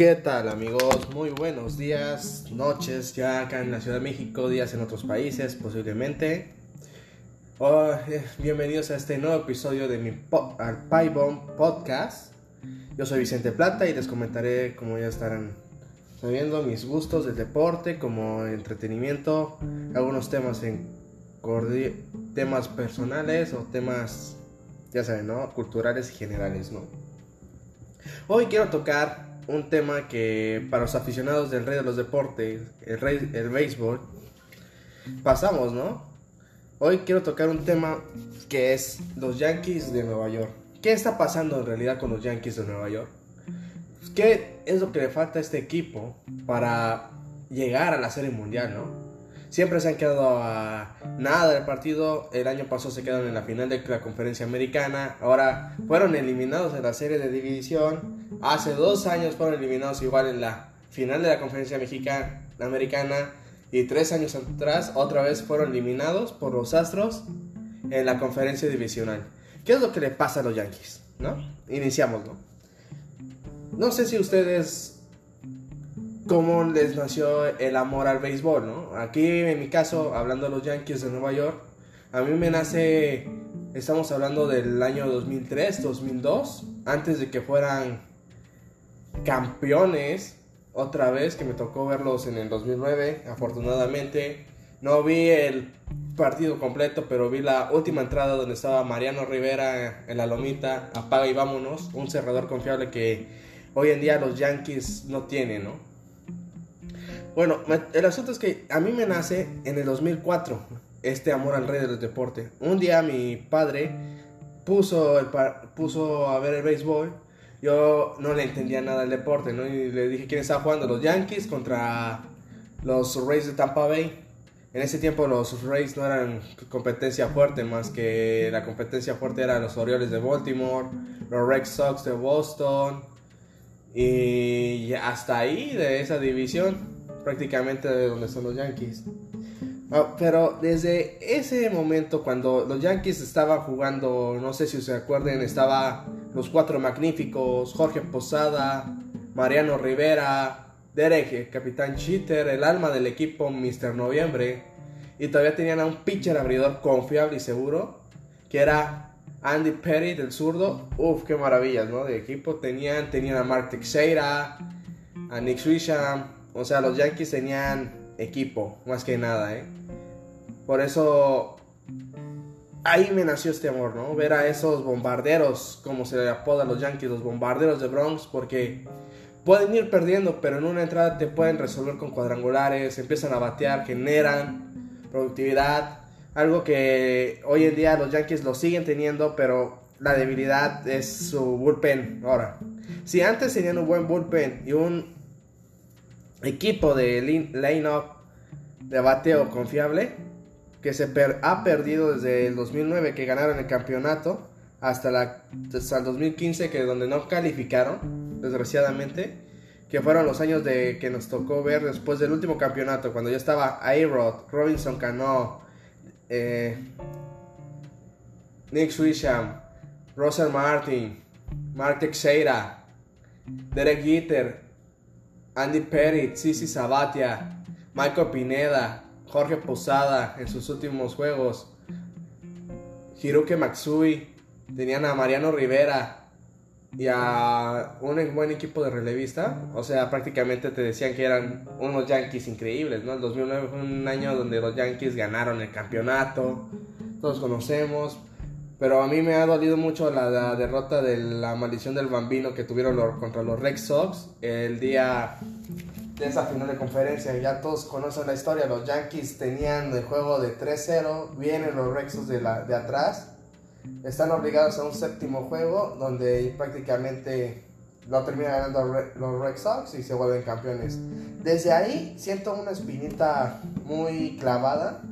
¿Qué tal amigos? Muy buenos días, noches, ya acá en la Ciudad de México, días en otros países posiblemente. Oh, eh, bienvenidos a este nuevo episodio de mi po al Bomb Podcast. Yo soy Vicente Plata y les comentaré, como ya estarán sabiendo, mis gustos del deporte, como entretenimiento, algunos temas en temas personales o temas, ya saben, ¿no? Culturales y generales, ¿no? Hoy quiero tocar un tema que para los aficionados del rey de los deportes, el rey, el béisbol, pasamos, ¿no? Hoy quiero tocar un tema que es los Yankees de Nueva York. ¿Qué está pasando en realidad con los Yankees de Nueva York? ¿Qué es lo que le falta a este equipo para llegar a la Serie Mundial, no? Siempre se han quedado a nada del partido. El año pasado se quedaron en la final de la conferencia americana. Ahora fueron eliminados en la serie de división. Hace dos años fueron eliminados igual en la final de la conferencia mexicana, americana. Y tres años atrás otra vez fueron eliminados por los Astros en la conferencia divisional. ¿Qué es lo que le pasa a los Yankees? ¿No? Iniciamos, ¿no? No sé si ustedes cómo les nació el amor al béisbol, ¿no? Aquí en mi caso, hablando de los Yankees de Nueva York, a mí me nace, estamos hablando del año 2003, 2002, antes de que fueran campeones, otra vez que me tocó verlos en el 2009, afortunadamente. No vi el partido completo, pero vi la última entrada donde estaba Mariano Rivera en la lomita, apaga y vámonos, un cerrador confiable que hoy en día los Yankees no tienen, ¿no? Bueno, el asunto es que a mí me nace en el 2004 este amor al rey del deporte. Un día mi padre puso, puso a ver el béisbol. Yo no le entendía nada del deporte, ¿no? Y le dije quién estaba jugando, los Yankees contra los Rays de Tampa Bay. En ese tiempo los Rays no eran competencia fuerte, más que la competencia fuerte eran los Orioles de Baltimore, los Red Sox de Boston. Y hasta ahí de esa división prácticamente de donde son los Yankees. Ah, pero desde ese momento, cuando los Yankees estaban jugando, no sé si se acuerden, estaba los cuatro magníficos, Jorge Posada, Mariano Rivera, Derek, capitán Cheater, el alma del equipo, Mr. Noviembre, y todavía tenían a un pitcher abridor confiable y seguro, que era Andy Perry del zurdo. Uf, qué maravillas, ¿no? De equipo tenían, tenían a Mark Teixeira, a Nick Swisham, o sea, los Yankees tenían equipo, más que nada, ¿eh? Por eso ahí me nació este amor, ¿no? Ver a esos bombarderos, como se le apoda a los Yankees, los bombarderos de Bronx, porque pueden ir perdiendo, pero en una entrada te pueden resolver con cuadrangulares, empiezan a batear, generan productividad, algo que hoy en día los Yankees lo siguen teniendo, pero la debilidad es su bullpen ahora. Si antes tenían un buen bullpen y un equipo de line-up de bateo confiable que se ha perdido desde el 2009 que ganaron el campeonato hasta, la, hasta el 2015 que donde no calificaron desgraciadamente que fueron los años de que nos tocó ver después del último campeonato cuando ya estaba A-Rod, Robinson Cano, eh, Nick Swisham, Russell Martin, Mark Teixeira, Derek Jeter, Andy Perry, Sisi Sabatia, Michael Pineda, Jorge Posada en sus últimos juegos, Hiroke Matsui, tenían a Mariano Rivera y a un buen equipo de relevista. O sea, prácticamente te decían que eran unos Yankees increíbles, ¿no? El 2009 fue un año donde los Yankees ganaron el campeonato, todos conocemos. Pero a mí me ha dolido mucho la, derrota de la maldición del bambino que tuvieron contra los Red Sox el día de esa final de conferencia. Ya todos conocen la historia. Los Yankees tenían el juego de 3-0. Vienen los Red Sox de, la, de atrás. Están obligados a un séptimo juego donde prácticamente lo terminan ganando los Red Sox y se vuelven campeones. Desde ahí siento una espinita muy clavada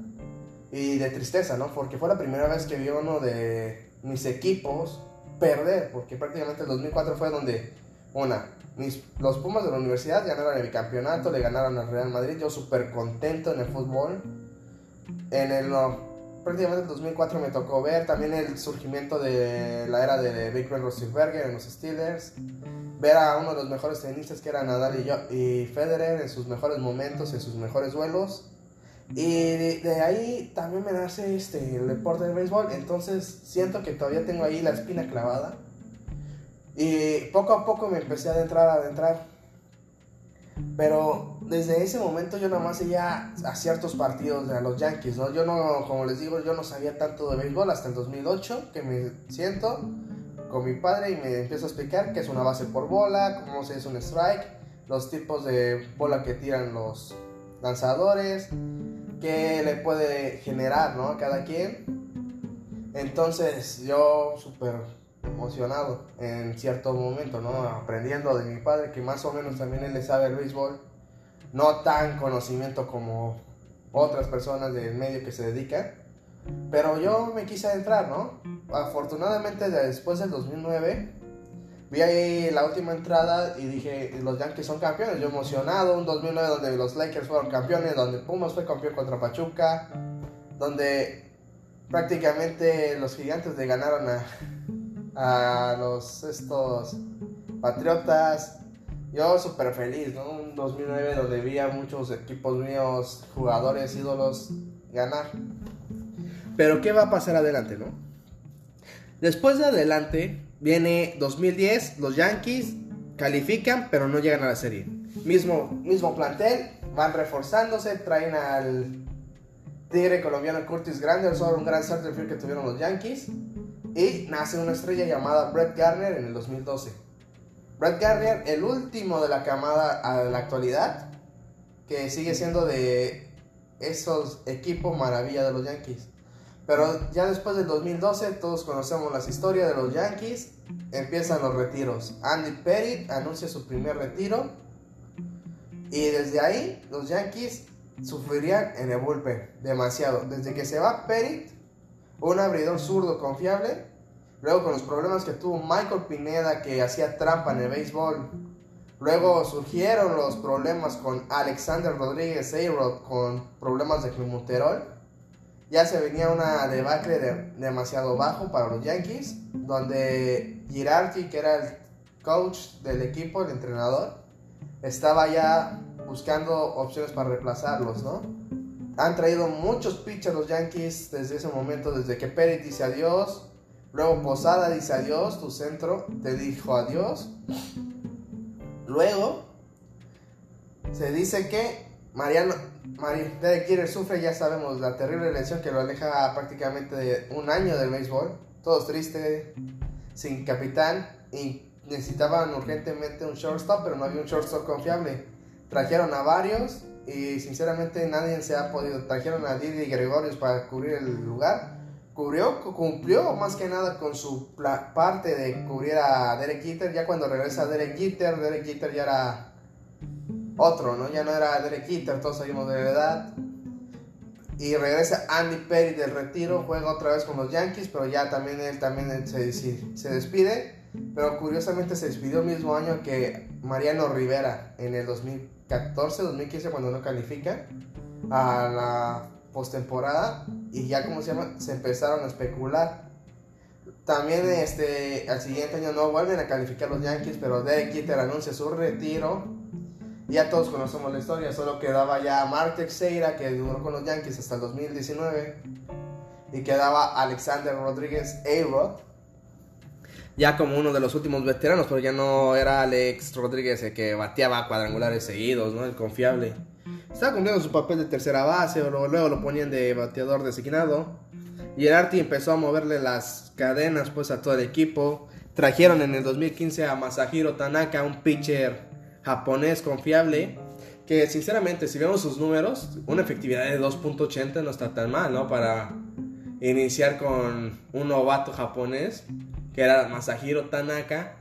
y de tristeza, ¿no? Porque fue la primera vez que vi uno de mis equipos perder, porque prácticamente el 2004 fue donde, una, mis, los Pumas de la universidad ganaron el bicampeonato, le ganaron al Real Madrid, yo súper contento en el fútbol. En el, prácticamente en 2004 me tocó ver también el surgimiento de la era de Big Roethlisberger en los Steelers, ver a uno de los mejores tenistas que era Nadal y, yo, y Federer en sus mejores momentos, en sus mejores duelos. Y de, ahí también me nace este, el deporte del béisbol, entonces siento que todavía tengo ahí la espina clavada. Y poco a poco me empecé a adentrar, a adentrar. Pero desde ese momento yo nada más a ciertos partidos de los Yankees, ¿no? Yo no, como les digo, yo no sabía tanto de béisbol hasta el 2008, que me siento con mi padre y me empiezo a explicar qué es una base por bola, cómo se hace un strike, los tipos de bola que tiran los lanzadores, qué le puede generar, ¿no? A cada quien. Entonces yo súper emocionado en cierto momento, ¿no? Aprendiendo de mi padre, que más o menos también él le sabe el béisbol, no tan conocimiento como otras personas del medio que se dedican, pero yo me quise entrar, ¿no? Afortunadamente después del 2009 vi ahí la última entrada y dije, los Yankees son campeones, yo emocionado, un 2009 donde los Lakers fueron campeones, donde Pumas fue campeón contra Pachuca, donde prácticamente los gigantes le ganaron a, a los estos patriotas. Yo súper feliz, ¿no? Un 2009 donde vi a muchos equipos míos, jugadores, ídolos ganar. Pero ¿qué va a pasar adelante, no? Después de adelante viene 2010, los Yankees califican, pero no llegan a la serie. Mismo, mismo plantel, van reforzándose, traen al tigre colombiano Curtis Granderson, un gran center que tuvieron los Yankees. Y nace una estrella llamada Brett Garner en el 2012. Brett Garner, el último de la camada a la actualidad, que sigue siendo de esos equipos maravilla de los Yankees. Pero ya después del 2012 todos conocemos las historias de los Yankees. Empiezan los retiros. Andy Pettit anuncia su primer retiro. Y desde ahí los Yankees sufrirían en el bullpen demasiado. Desde que se va Pettit, un abridor zurdo confiable. Luego con los problemas que tuvo Michael Pineda que hacía trampa en el béisbol. Luego surgieron los problemas con Alexander Rodríguez Ayrod con problemas de climuterol. Ya se venía una debacle demasiado bajo para los Yankees, donde Girardi, que era el coach del equipo, el entrenador, estaba ya buscando opciones para reemplazarlos, ¿no? Han traído muchos pitchers los Yankees desde ese momento, desde que Pérez dice adiós, luego Posada dice adiós, tu centro te dijo adiós. Luego se dice que Mariano, Derek Jeter sufre, ya sabemos, la terrible lesión que lo aleja prácticamente de un año del béisbol. Todos tristes, sin capitán y necesitaban urgentemente un shortstop, pero no había un shortstop confiable. Trajeron a varios y sinceramente nadie se ha podido. Trajeron a Didi Gregorius para cubrir el lugar. Cubrió, cumplió más que nada con su parte de cubrir a Derek Jeter. Ya cuando regresa Derek Jeter, Derek Jeter ya era otro, ¿no? Ya no era Derek Jeter, todos sabemos de edad. Y regresa Andy Perry del retiro, juega otra vez con los Yankees, pero ya también él también se, se despide. Pero curiosamente se despidió el mismo año que Mariano Rivera en el 2014, 2015 cuando no califica a la postemporada y ya como se llama se empezaron a especular. También este al siguiente año no vuelven a calificar los Yankees, pero Derek Jeter anuncia su retiro. Ya todos conocemos la historia, solo quedaba ya Mark Teixeira que duró con los Yankees hasta el 2019 y quedaba Alexander Rodríguez A-Rod ya como uno de los últimos veteranos, pero ya no era Alex Rodríguez el que bateaba cuadrangulares seguidos, ¿no? El confiable. Estaba cumpliendo su papel de tercera base, o luego, lo ponían de bateador designado. Y el Arti empezó a moverle las cadenas pues a todo el equipo. Trajeron en el 2015 a Masahiro Tanaka, un pitcher japonés confiable. Que sinceramente, si vemos sus números, una efectividad de 2.80 no está tan mal, ¿no? Para iniciar con un novato japonés que era Masahiro Tanaka,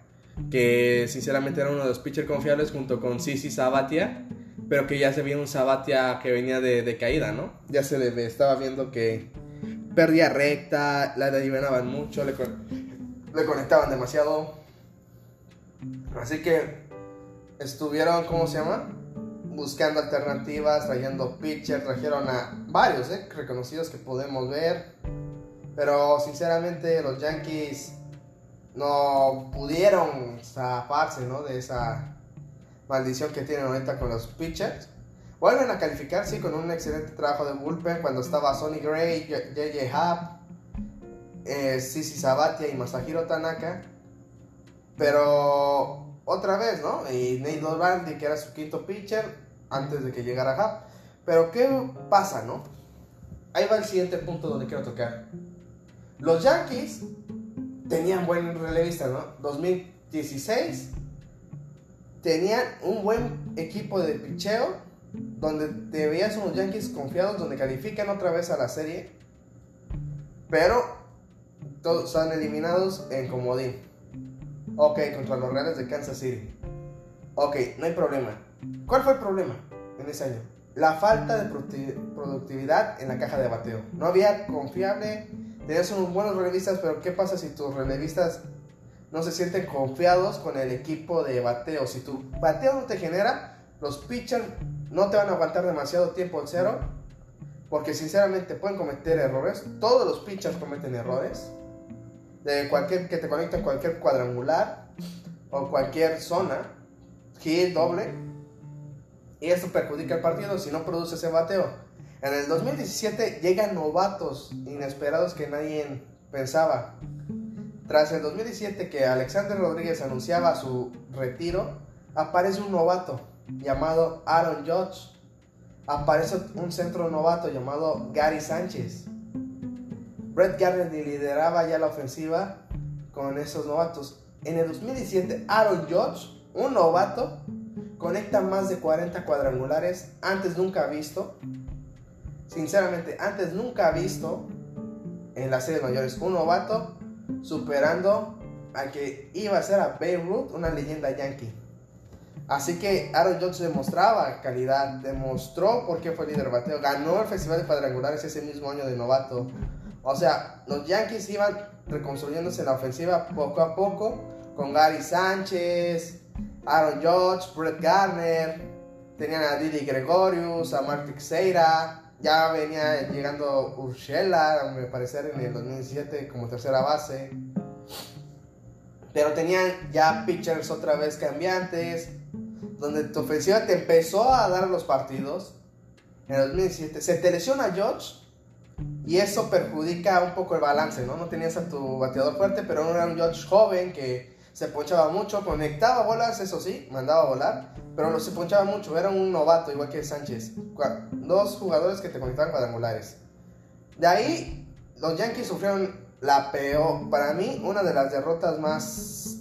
que sinceramente era uno de los pitchers confiables junto con Sisi Sabatia, pero que ya se veía un Sabatia que venía de, caída, ¿no? Ya se le estaba viendo que perdía recta, la adivinaban mucho, le, le conectaban demasiado. Así que estuvieron, ¿cómo se llama? buscando alternativas, trayendo pitchers, trajeron a varios ¿eh? reconocidos que podemos ver. Pero sinceramente los Yankees no pudieron zafarse ¿no? de esa maldición que tienen ahorita con los pitchers. Vuelven a calificar, sí, con un excelente trabajo de bullpen cuando estaba Sonny Gray, JJ Happ, eh, Sisi Sabatia y Masahiro Tanaka. Pero otra vez, ¿no? Y Nate Dolbandi, que era su quinto pitcher antes de que llegara Happ. Pero ¿qué pasa, no? Ahí va el siguiente punto donde quiero tocar. Los Yankees tenían buen relevista, ¿no? 2016 tenían un buen equipo de picheo donde te veías unos Yankees confiados, donde califican otra vez a la serie, pero todos están eliminados en comodín. Ok, contra los Reales de Kansas City. Ok, no hay problema. ¿Cuál fue el problema en ese año? La falta de productividad en la caja de bateo. No había confiable, tenías unos buenos relevistas, pero ¿qué pasa si tus relevistas no se sienten confiados con el equipo de bateo? Si tu bateo no te genera, los pitchers no te van a aguantar demasiado tiempo en cero, porque sinceramente pueden cometer errores. Todos los pitchers cometen errores de cualquier que te conecte en cualquier cuadrangular o cualquier zona, hit doble, y esto perjudica el partido si no produce ese bateo. En el 2017 llegan novatos inesperados que nadie pensaba. Tras el 2017 que Alexander Rodríguez anunciaba su retiro, aparece un novato llamado Aaron Judge. Aparece un centro novato llamado Gary Sánchez. Brett Garner lideraba ya la ofensiva con esos novatos. En el 2017, Aaron Judge, un novato, conecta más de 40 cuadrangulares, antes nunca visto. Sinceramente, antes nunca visto en las series mayores un novato superando a que iba a ser a Beirut, una leyenda yankee. Así que Aaron Judge demostraba calidad, demostró por qué fue líder bateo, ganó el Festival de Cuadrangulares ese mismo año de novato. O sea, los Yankees iban reconstruyéndose la ofensiva poco a poco con Gary Sánchez, Aaron Judge, Brett Garner, tenían a Didi Gregorius, a Mark Teixeira, ya venía llegando Urshela, me parecer en el 2017 como tercera base. Pero tenían ya pitchers otra vez cambiantes, donde tu ofensiva te empezó a dar los partidos. En el 2017 se te lesiona Judge y eso perjudica un poco el balance, ¿no? No tenías a tu bateador fuerte, pero era un George joven que se ponchaba mucho, conectaba bolas, eso sí, mandaba a volar, pero no se ponchaba mucho, era un novato igual que Sánchez. Dos jugadores que te conectaban cuadrangulares. De ahí, los Yankees sufrieron la peor, para mí, una de las derrotas más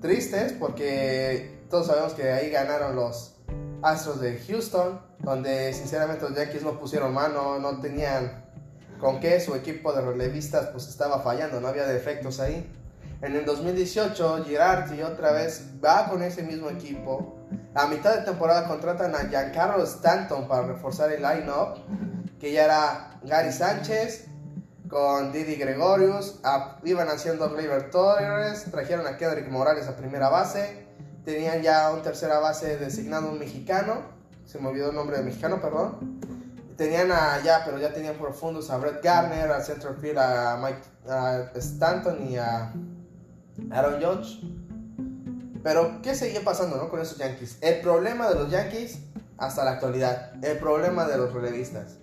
tristes, porque todos sabemos que ahí ganaron los Astros de Houston, donde sinceramente los Yankees no pusieron mano, no tenían con que su equipo de relevistas pues estaba fallando, no había defectos ahí. En el 2018 Girardi otra vez va con ese mismo equipo. A mitad de temporada contratan a Giancarlo Stanton para reforzar el line-up, que ya era Gary Sánchez con Didi Gregorius, iban haciendo Gleyber Torres, trajeron a Kendrick Morales a primera base, tenían ya un tercera base designado un mexicano, se me olvidó el nombre de mexicano, perdón tenían ya, pero ya tenían profundos a Brett Garner, a centerfield a Mike a Stanton y a Aaron Judge. Pero, ¿qué seguía pasando ¿no? con esos Yankees? El problema de los Yankees hasta la actualidad, el problema de los relevistas.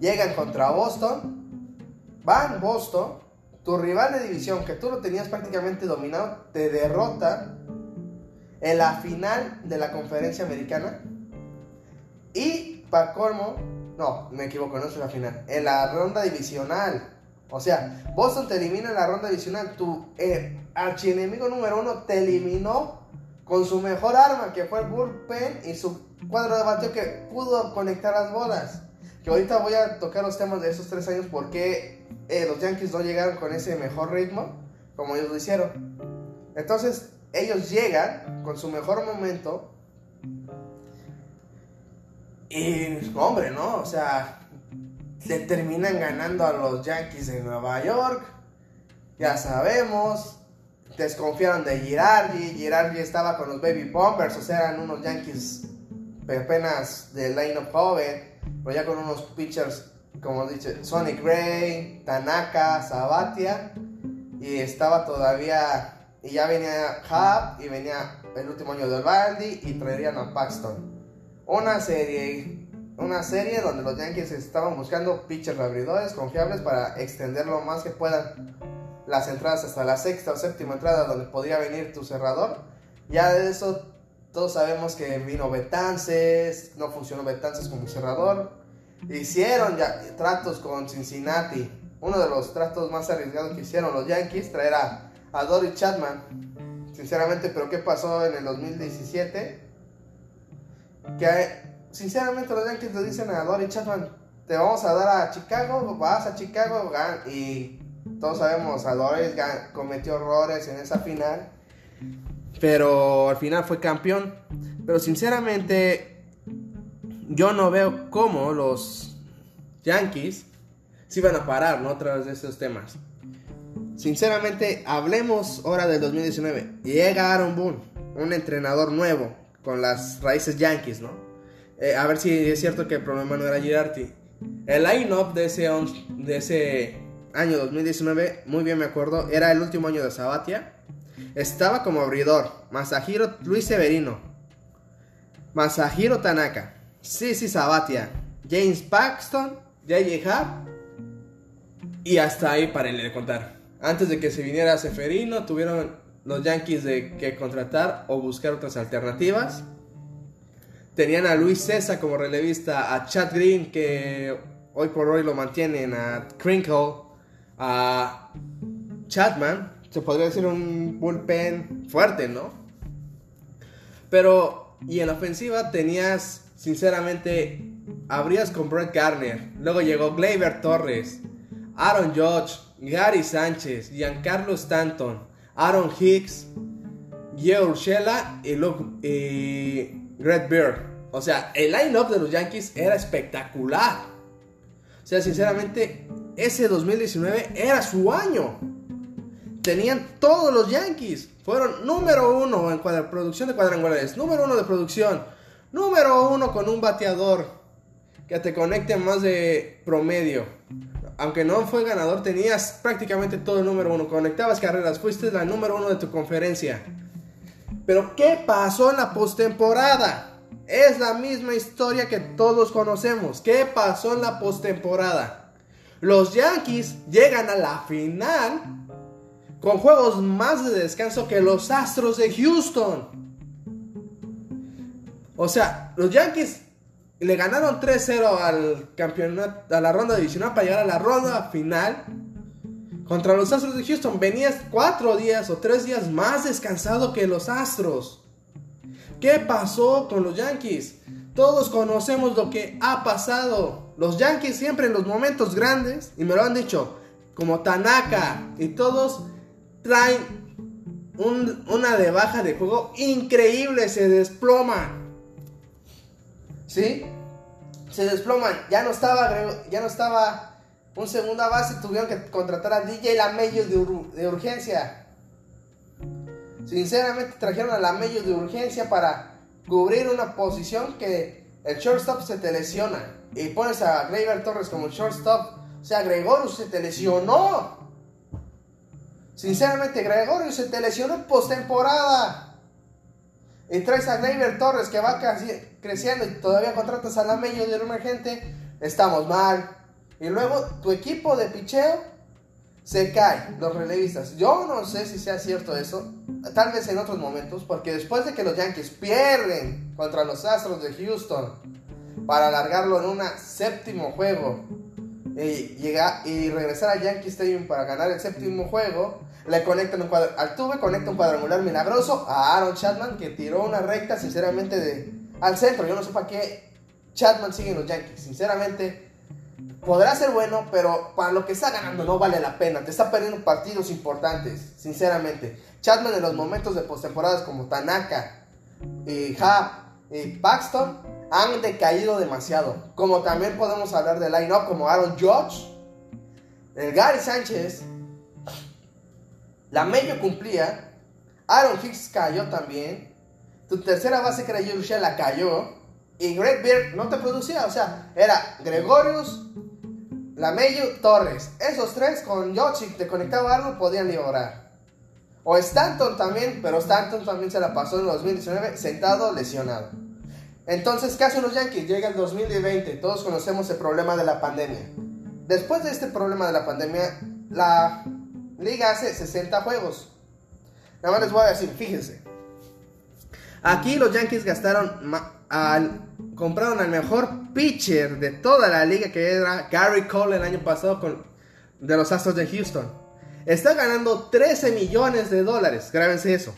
Llegan contra Boston, van Boston, tu rival de división que tú lo tenías prácticamente dominado, te derrota en la final de la conferencia americana. Y para colmo, no, me equivoco, no es la final. En la ronda divisional. O sea, Boston te elimina en la ronda divisional. Tu eh, archienemigo número uno te eliminó con su mejor arma, que fue el bullpen y su cuadro de bateo que pudo conectar las bolas. Que ahorita voy a tocar los temas de esos tres años porque eh, los Yankees no llegaron con ese mejor ritmo como ellos lo hicieron. Entonces, ellos llegan con su mejor momento y, hombre, ¿no? O sea, le terminan ganando a los Yankees de Nueva York. Ya sabemos. Desconfiaron de Girardi. Girardi estaba con los Baby Bombers. O sea, eran unos Yankees apenas de line-up joven, pero ya con unos pitchers, como dice, Sonic Gray, Tanaka, Sabatia, y estaba todavía, y ya venía Hub, y venía el último año de Baldi, y traerían a Paxton. Una serie, una serie donde los Yankees estaban buscando pitchers abridores confiables para extender lo más que puedan las entradas hasta la sexta o séptima entrada donde podría venir tu cerrador. Ya de eso todos sabemos que vino Betances, no funcionó Betances como cerrador. Hicieron ya tratos con Cincinnati. Uno de los tratos más arriesgados que hicieron los Yankees traer a, a Dory Chapman. Sinceramente, pero ¿qué pasó en el 2017? Que sinceramente los Yankees le dicen a Dory Chapman, te vamos a dar a Chicago, vas a Chicago y todos sabemos, a Dory cometió errores en esa final pero al final fue campeón. Pero sinceramente, yo no veo cómo los Yankees se iban a parar, ¿no? Tras de esos temas. Sinceramente, hablemos ahora del 2019. Llega Aaron Boone, un entrenador nuevo, con las raíces Yankees, ¿no? Eh, a ver si es cierto que el problema no era Girardi. El line-up de ese, de ese año 2019, muy bien me acuerdo, era el último año de Sabatia estaba como abridor Masahiro Luis Severino, Masahiro Tanaka, Sisi Sabatia, James Paxton, J.J. Hart y hasta ahí para contar. Antes de que se viniera Severino, tuvieron los Yankees de que contratar o buscar otras alternativas. Tenían a Luis César como relevista, a Chad Green que hoy por hoy lo mantienen, a Crinkle, a Chapman, se podría decir un bullpen fuerte, ¿no? Pero, y en la ofensiva tenías, sinceramente, abrías con Brett Garner, luego llegó Gleyber Torres, Aaron Judge, Gary Sánchez, Giancarlo Stanton, Aaron Hicks, Gio Urshela y, y Red Bear. O sea, el line-up de los Yankees era espectacular. O sea, sinceramente, ese 2019 era su año tenían todos los Yankees. Fueron número uno en producción de cuadrangulares, número uno de producción, número uno con un bateador que te conecte más de promedio. Aunque no fue ganador, tenías prácticamente todo el número uno. Conectabas carreras, fuiste la número uno de tu conferencia. Pero ¿qué pasó en la postemporada? Es la misma historia que todos conocemos. ¿Qué pasó en la postemporada? Los Yankees llegan a la final con juegos más de descanso que los Astros de Houston. O sea, los Yankees le ganaron 3-0 al campeonato, a la ronda divisional para llegar a la ronda final. Contra los Astros de Houston venías 4 días o 3 días más descansado que los Astros. ¿Qué pasó con los Yankees? Todos conocemos lo que ha pasado. Los Yankees siempre en los momentos grandes, y me lo han dicho, como Tanaka y todos, traen una de baja de juego increíble, se desploman. ¿Sí? Se desploman. Ya no estaba, ya no estaba un segunda base, tuvieron que contratar a DJ Lamello de, de urgencia. Sinceramente trajeron a Lamello de urgencia para cubrir una posición que el shortstop se te lesiona. Y pones a Gleyber Torres como shortstop. O sea, Gregorio se te lesionó. Sinceramente, Gregorio se te lesionó en postemporada. Y traes a Gleyber Torres que va creciendo y todavía contratas a la medio de un agente. Estamos mal. Y luego tu equipo de picheo se cae, los relevistas. Yo no sé si sea cierto eso. Tal vez en otros momentos. Porque después de que los Yankees pierden contra los Astros de Houston para alargarlo en un séptimo juego y, y regresar a Yankee Stadium para ganar el séptimo juego, le conectan un cuadro, al tuve conecta un cuadrangular milagroso a Aaron Chapman que tiró una recta sinceramente de al centro. Yo no sé para qué Chapman sigue en los Yankees. Sinceramente, podrá ser bueno, pero para lo que está ganando no vale la pena. Te está perdiendo partidos importantes, sinceramente. Chapman en los momentos de postemporadas como Tanaka y Ha y Paxton han decaído demasiado. Como también podemos hablar de line-up como Aaron Judge, el Gary Sánchez, la medio cumplía. Aaron Hicks cayó también. Tu tercera base que era la cayó. Y Greg Beard no te producía, o sea, era Gregorius, Lamello, Torres. Esos tres con Yoshi te conectaba algo podían librar. O Stanton también, pero Stanton también se la pasó en 2019 sentado, lesionado. Entonces, ¿qué hacen los Yankees? Llega el 2020, todos conocemos el problema de la pandemia. Después de este problema de la pandemia, la liga hace 60 juegos. Nada más les voy a decir, fíjense. Aquí los Yankees gastaron compraron al mejor pitcher de toda la liga que era Gary Cole el año pasado con, de los Astros de Houston. Está ganando 13 millones de dólares. Grábense eso.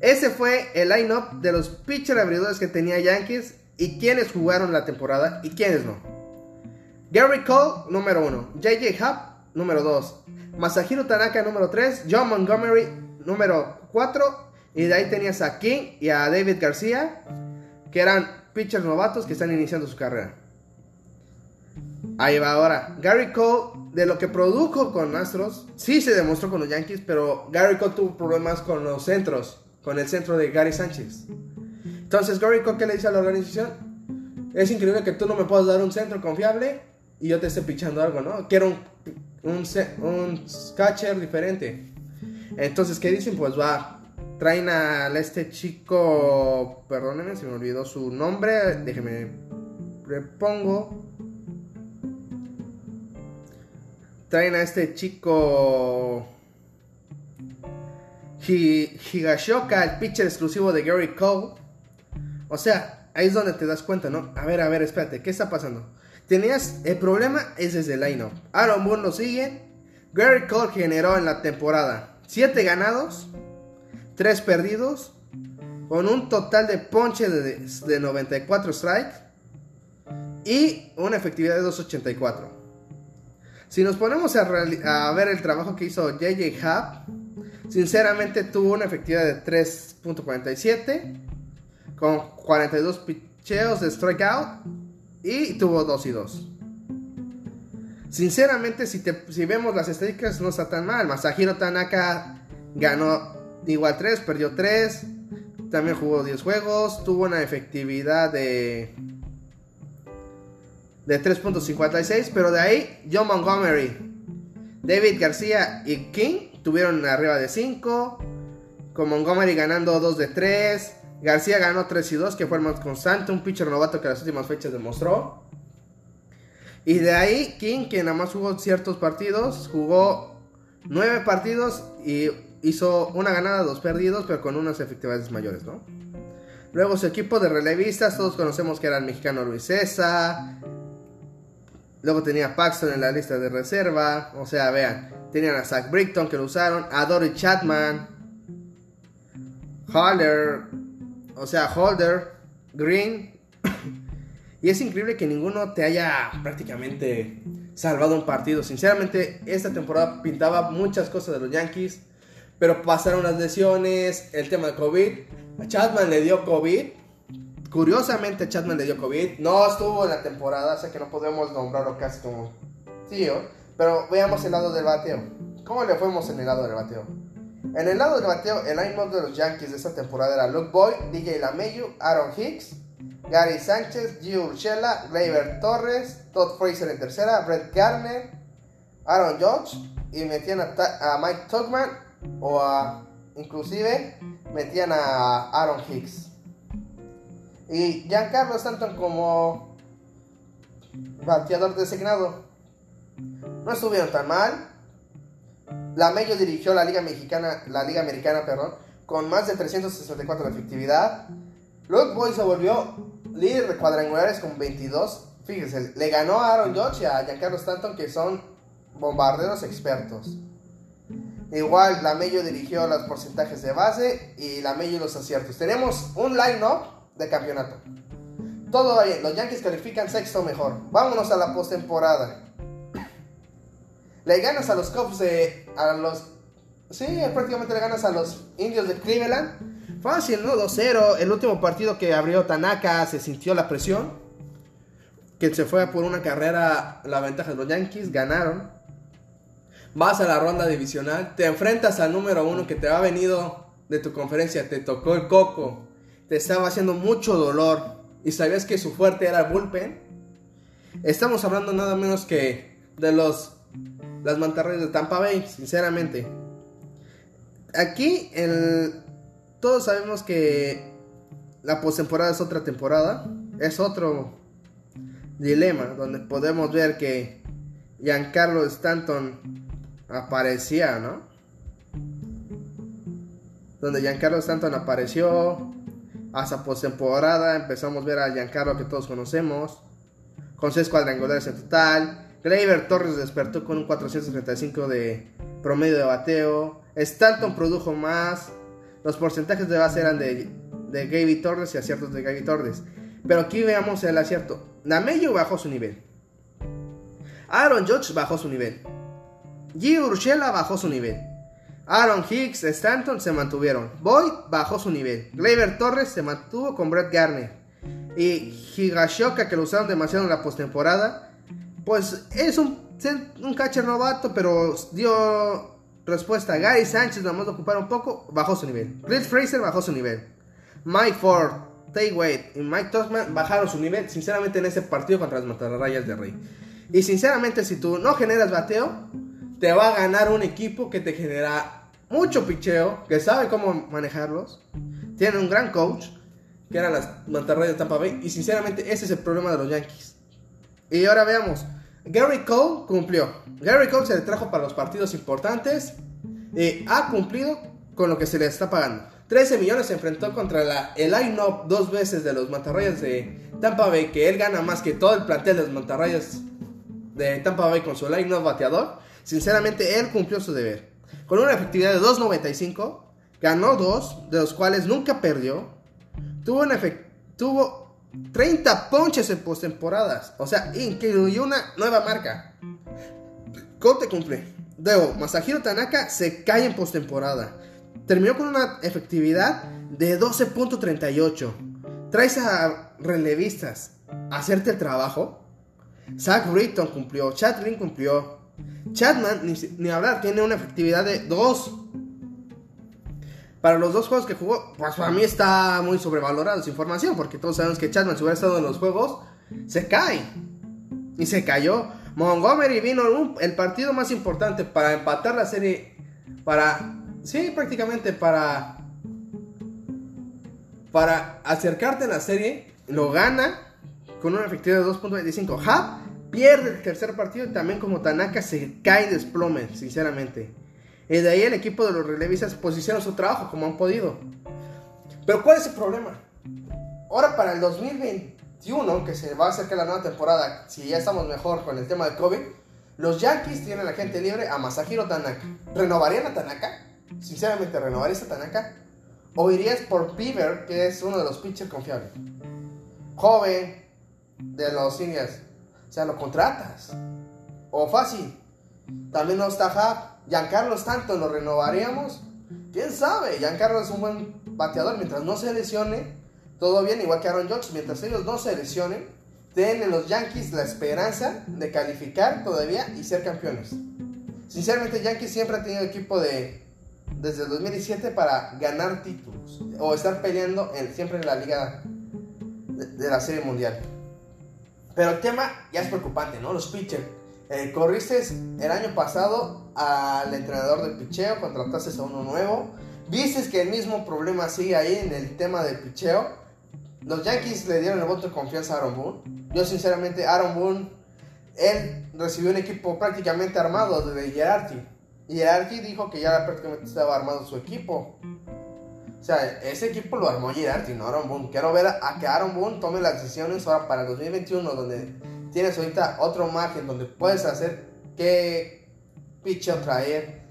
Ese fue el line-up de los pitcher abridores que tenía Yankees y quienes jugaron la temporada y quienes no. Gary Cole, número 1. JJ Happ, número 2. Masahiro Tanaka, número 3. John Montgomery, número 4. Y de ahí tenías a King y a David García, que eran pitchers novatos que están iniciando su carrera. Ahí va ahora. Gary Cole, de lo que produjo con Astros, sí se demostró con los Yankees, pero Gary Cole tuvo problemas con los centros, con el centro de Gary Sánchez. Entonces, Gary Cole, ¿qué le dice a la organización? Es increíble que tú no me puedas dar un centro confiable y yo te esté pichando algo, ¿no? Quiero un, un, catcher diferente. Entonces, ¿qué dicen? Pues va, traen a este chico, perdónenme, se me olvidó su nombre, déjenme repongo. Traen a este chico Higashoka, el pitcher exclusivo de Gary Cole. O sea, ahí es donde te das cuenta, ¿no? A ver, a ver, espérate, ¿qué está pasando? Tenías, el problema es desde el line-up. Aaron Boone lo sigue. Gary Cole generó en la temporada 7 ganados, 3 perdidos, con un total de ponche de, 94 strikes y una efectividad de 284. Si nos ponemos a, ver el trabajo que hizo JJ Hub, sinceramente tuvo una efectividad de 3.47 con 42 picheos de strikeout y tuvo 2 y 2. Sinceramente, si, si vemos las estadísticas, no está tan mal. Masahiro Tanaka ganó igual 3, perdió 3. También jugó 10 juegos. Tuvo una efectividad de. De 3.56. Pero de ahí, John Montgomery, David García y King tuvieron arriba de 5. Con Montgomery ganando 2 de 3. García ganó 3 y 2, que fue el más constante. Un pitcher novato que las últimas fechas demostró. Y de ahí, King, que nada más jugó ciertos partidos, jugó 9 partidos y hizo una ganada, dos perdidos, pero con unas efectividades mayores, ¿no? Luego su equipo de relevistas, todos conocemos que era el mexicano Luis César. Luego tenía Paxton en la lista de reserva. O sea, vean, tenían a Zach Brickton que lo usaron, a Dory Chapman, Holler, o sea, Holder, Green. y es increíble que ninguno te haya prácticamente salvado un partido. Sinceramente, esta temporada pintaba muchas cosas de los Yankees. Pero pasaron las lesiones, el tema de COVID. A Chapman le dio COVID. Curiosamente, Chapman le dio COVID. No estuvo en la temporada, o sea que no podemos nombrarlo casi como tío. Pero veamos el lado del bateo. ¿Cómo le fuimos en el lado del bateo? En el lado del bateo, el line-up de los Yankees de esta temporada era Luke Boyd, DJ LaMayu, Aaron Hicks, Gary Sánchez, Gio Urshela, Gleyber Torres, Todd Fraser en tercera, Brett Garner, Aaron Judge y metían a, Mike Tugman o a, inclusive metían a Aaron Hicks. Y Giancarlo Stanton como bateador designado no estuvieron tan mal. La Mello dirigió la Liga Mexicana, la Liga Americana, perdón, con más de 364 de efectividad. Luke Boy se volvió líder de cuadrangulares con 22. Fíjense, le ganó a Aaron Judge y a Giancarlo Stanton, que son bombarderos expertos. Igual Lamello dirigió los porcentajes de base y Lamello los aciertos. Tenemos un line-up de campeonato. Todo bien, los Yankees califican sexto mejor. Vámonos a la postemporada. Le ganas a los Cubs de. a los. Sí, prácticamente le ganas a los indios de Cleveland. Fácil, ¿no? 2-0. El último partido que abrió Tanaka se sintió la presión. Que se fue por una carrera la ventaja de los Yankees. Ganaron vas a la ronda divisional, te enfrentas al número uno que te ha venido de tu conferencia, te tocó el coco, te estaba haciendo mucho dolor. y sabías que su fuerte era el bullpen, estamos hablando nada menos que de los las mantarrayas de Tampa Bay, sinceramente. Aquí el, todos sabemos que la postemporada es otra temporada, es otro dilema donde podemos ver que Giancarlo Stanton aparecía, ¿no? Donde Giancarlo Stanton apareció hasta postemporada, empezamos a ver a Giancarlo que todos conocemos, con seis cuadrangulares en total. Gleyber Torres despertó con un 435 de promedio de bateo. Stanton produjo más. Los porcentajes de base eran de, de Gaby Torres y aciertos de Gaby Torres. Pero aquí veamos el acierto. Namello bajó su nivel. Aaron Judge bajó su nivel. G. Urshela bajó su nivel. Aaron Hicks, Stanton se mantuvieron. Boyd bajó su nivel. Gleyber Torres se mantuvo con Brett Garner. Y Higashoka, que lo usaron demasiado en la postemporada, pues es un, un catcher novato, pero dio respuesta. Gary Sánchez, vamos a ocupar un poco, bajó su nivel. Chris Fraser bajó su nivel. Mike Ford, Tay Wade y Mike Tosman bajaron su nivel, sinceramente, en ese partido contra las Matarrayas de Rey. Y sinceramente, si tú no generas bateo, te va a ganar un equipo que te genera mucho picheo, que sabe cómo manejarlos. Tiene un gran coach, que eran las Mantarrayas de Tampa Bay. Y sinceramente, ese es el problema de los Yankees. Y ahora veamos. Gary Cole cumplió. Gary Cole se le trajo para los partidos importantes. Y ha cumplido con lo que se le está pagando. 13 millones se enfrentó contra la, el line-up dos veces de los Mantarrayas de Tampa Bay. Que él gana más que todo el plantel de los Mantarrayas de Tampa Bay con su line-up bateador. Sinceramente, él cumplió su deber. Con una efectividad de 2.95, ganó dos, de los cuales nunca perdió. Tuvo, un tuvo 30 ponches en postemporadas. O sea, incluyó una nueva marca. ¿Cómo te cumple? Debo, Masahiro Tanaka se cae en postemporada. Terminó con una efectividad de 12.38. Traes a relevistas a hacerte el trabajo. Zach Britton cumplió. Chad cumplió. Chadman, ni, ni, hablar, tiene una efectividad de 2. Para los dos juegos que jugó, pues para mí está muy sobrevalorada su información, porque todos sabemos que Chadman, si hubiera estado en los juegos, se cae. Y se cayó. Montgomery vino el partido más importante para empatar la serie. Para. Sí, prácticamente para. Para acercarte en la serie. Lo gana con una efectividad de 2.25. Hub pierde el tercer partido y también como Tanaka se cae desplome, sinceramente. Y de ahí el equipo de los relevistas pues hicieron su trabajo como han podido. Pero ¿cuál es el problema? Ahora para el 2021, que se va a acercar la nueva temporada, si ya estamos mejor con el tema de COVID, los Yankees tienen a la gente libre a Masahiro Tanaka. ¿Renovarían a Tanaka? Sinceramente, ¿renovarías a Tanaka? ¿O irías por Piver, que es uno de los pitchers confiables? Joven, de los Indians. O sea, lo contratas. O fácil. También no está Hub. Giancarlo Stanton, ¿lo renovaríamos? ¿Quién sabe? Giancarlo es un buen bateador. Mientras no se lesione, todo bien. Igual que Aaron Judge. Mientras ellos no se lesionen, tienen los Yankees la esperanza de calificar todavía y ser campeones. Sinceramente, Yankees siempre ha tenido equipo de desde el 2017 para ganar títulos o estar peleando siempre en la liga de, de la Serie Mundial. Pero el tema ya es preocupante, ¿no? Los pitchers. Eh, corriste el año pasado al entrenador del picheo, contrataste a uno nuevo. Viste que el mismo problema sigue ahí en el tema del picheo. Los Yankees le dieron el voto de confianza a Aaron Boone. Yo sinceramente, Aaron Boone, él recibió un equipo prácticamente armado de Gerardi. Y Gerardi dijo que ya prácticamente estaba armado su equipo. O sea, ese equipo lo armó Girardi, no Aaron Boone. Quiero ver a, que Aaron Boone tome las decisiones ahora para el 2021, donde tienes ahorita otro margen, donde puedes hacer qué pitcher traer,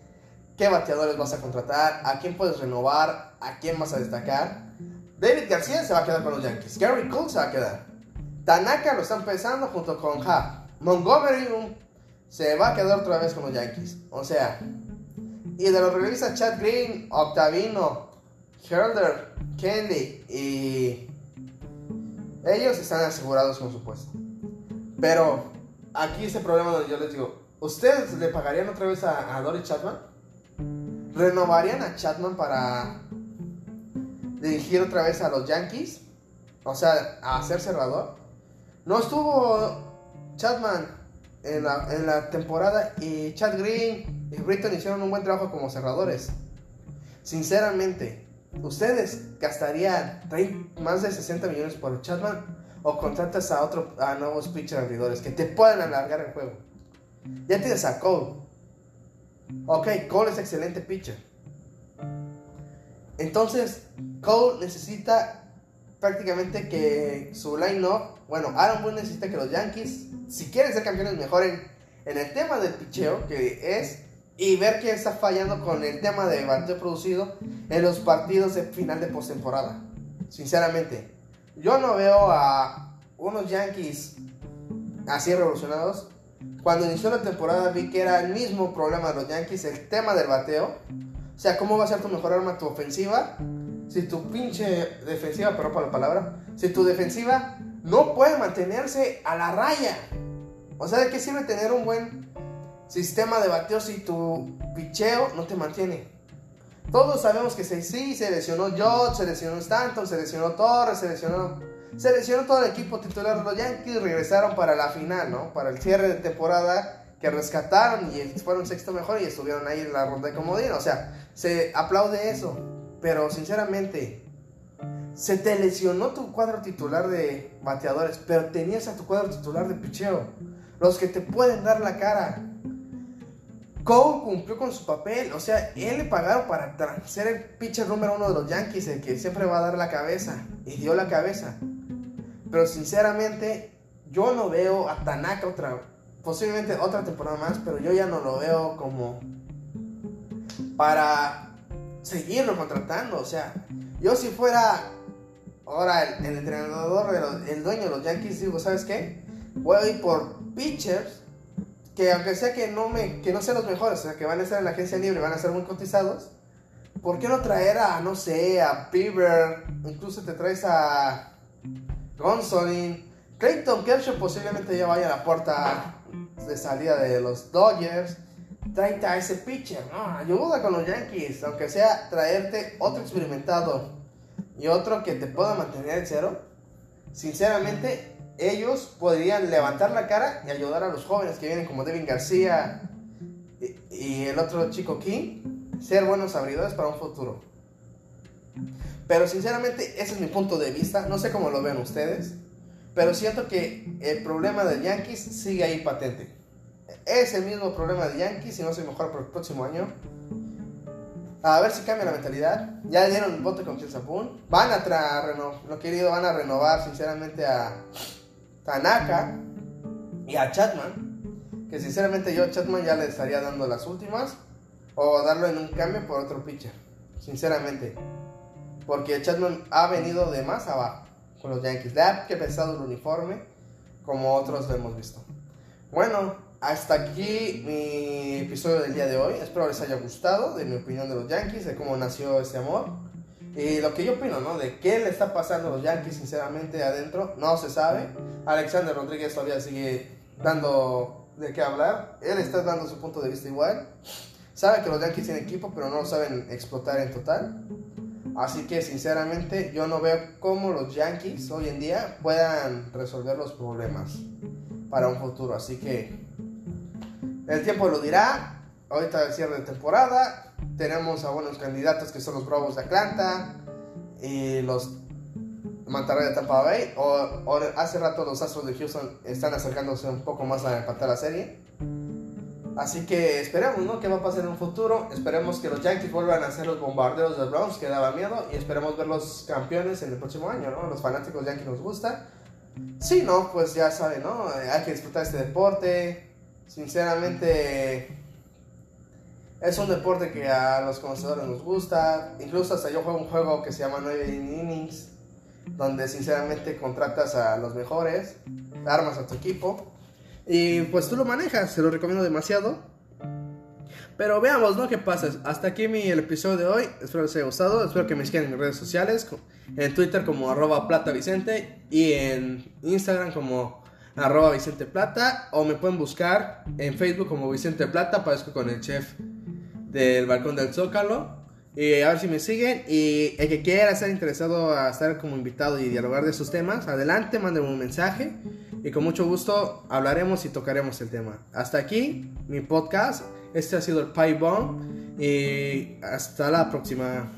qué bateadores vas a contratar, a quién puedes renovar, a quién vas a destacar. David García se va a quedar con los Yankees. Gary Cole se va a quedar. Tanaka lo está empezando junto con Ha. Montgomery se va a quedar otra vez con los Yankees. O sea, y de los revistas Chad Green, Octavino, Herder, Candy y ellos están asegurados con su puesto. Pero aquí ese problema donde yo les digo, ¿ustedes le pagarían otra vez a, a Dory Chapman? ¿Renovarían a Chapman para dirigir otra vez a los Yankees? o sea, a ser cerrador. No estuvo Chapman en la, temporada y Chad Green y Britton hicieron un buen trabajo como cerradores. Sinceramente, ¿ustedes gastarían más de 60 millones por Chapman o contratas a otro a nuevos pitcher abridores que te puedan alargar el juego? Ya tienes a Cole. Ok, Cole es excelente pitcher. Entonces, Cole necesita prácticamente que su line-up, bueno, Aaron Boone necesita que los Yankees, si quieren ser campeones, mejoren en el tema del picheo, que es, y ver que está fallando con el tema de bateo producido en los partidos de final de postemporada. Sinceramente, yo no veo a unos Yankees así revolucionados. Cuando inició la temporada vi que era el mismo problema de los Yankees, el tema del bateo. O sea, ¿cómo va a ser tu mejor arma tu ofensiva? Si tu pinche defensiva, perdón por la palabra, si tu defensiva no puede mantenerse a la raya. O sea, ¿de qué sirve tener un buen sistema de bateo si tu picheo no te mantiene? Todos sabemos que sí, se lesionó Jot, se lesionó Stanton, se lesionó Torres, se lesionó, se lesionó todo el equipo titular de los Yankees, regresaron para la final, ¿no? Para el cierre de temporada que rescataron y fueron sexto mejor y estuvieron ahí en la ronda de comodín. O sea, se aplaude eso. Pero sinceramente, se te lesionó tu cuadro titular de bateadores, pero tenías a tu cuadro titular de picheo. Los que te pueden dar la cara. Cole cumplió con su papel, o sea, él le pagaron para ser el pitcher número uno de los Yankees, el que siempre va a dar la cabeza, y dio la cabeza. Pero sinceramente, yo no veo a Tanaka otra, posiblemente otra temporada más, pero yo ya no lo veo como para seguirlo contratando. O sea, yo si fuera ahora el, entrenador, el dueño de los Yankees, digo, ¿sabes qué? Voy a ir por pitchers que aunque sea que no me que no sean los mejores, o sea, que van a estar en la agencia libre, van a ser muy cotizados. ¿Por qué no traer a, no sé, a Bieber? Incluso te traes a Gonsolin. Clayton Kershaw posiblemente ya vaya a la puerta de salida de los Dodgers. Tráete a ese pitcher. Ayuda con los Yankees, aunque sea traerte otro experimentado y otro que te pueda mantener el cero. Sinceramente, ellos podrían levantar la cara y ayudar a los jóvenes que vienen como Devin García y, el otro chico King, ser buenos abridores para un futuro. Pero sinceramente ese es mi punto de vista, no sé cómo lo ven ustedes, pero siento que el problema de Yankees sigue ahí patente. Es el mismo problema de Yankees y no se mejora por el próximo año. A ver si cambia la mentalidad. Ya dieron el voto con Boone. Van a traer, lo querido, van a renovar sinceramente a Tanaka y a Chatman, que sinceramente yo a Chatman ya le estaría dando las últimas, o darlo en un cambio por otro pitcher, sinceramente. Porque Chatman ha venido de más abajo con los Yankees. Le ha pesado el uniforme, como otros lo hemos visto. Bueno, hasta aquí mi episodio del día de hoy. Espero les haya gustado de mi opinión de los Yankees, de cómo nació este amor. Y lo que yo opino, ¿no? De qué le está pasando a los Yankees, sinceramente, adentro, no se sabe. Alexander Rodríguez todavía sigue dando de qué hablar. Él está dando su punto de vista igual. Sabe que los Yankees tienen equipo, pero no lo saben explotar en total. Así que, sinceramente, yo no veo cómo los Yankees hoy en día puedan resolver los problemas para un futuro. Así que el tiempo lo dirá. Ahorita el cierre de temporada tenemos a buenos candidatos que son los Bravos de Atlanta y los Monterrey de Tampa Bay. O, hace rato los Astros de Houston están acercándose un poco más a empatar la serie. Así que esperemos, ¿no? ¿Qué va a pasar en un futuro? Esperemos que los Yankees vuelvan a ser los bombardeos de Browns que daba miedo y esperemos ver los campeones en el próximo año, ¿no? Los fanáticos Yankees nos gusta. Si no, pues ya saben, ¿no? Hay que disfrutar este deporte. Sinceramente, es un deporte que a los conocedores nos gusta. Incluso hasta yo juego un juego que se llama 9 innings, donde sinceramente contratas a los mejores, armas a tu equipo. Y pues tú lo manejas, se lo recomiendo demasiado. Pero veamos, ¿no? ¿Qué pasa? Hasta aquí mi el episodio de hoy. Espero les haya gustado. Espero que me sigan en mis redes sociales. En Twitter como arroba plata. Y en Instagram como arroba Vicente. O me pueden buscar en Facebook como Vicente Plata. Parezco con el chef del balcón del Zócalo. Y a ver si me siguen. Y el que quiera estar interesado a estar como invitado y dialogar de sus temas, adelante, mándenme un mensaje. Y con mucho gusto hablaremos y tocaremos el tema. Hasta aquí mi podcast. Este ha sido el Pie Bomb. Y hasta la próxima.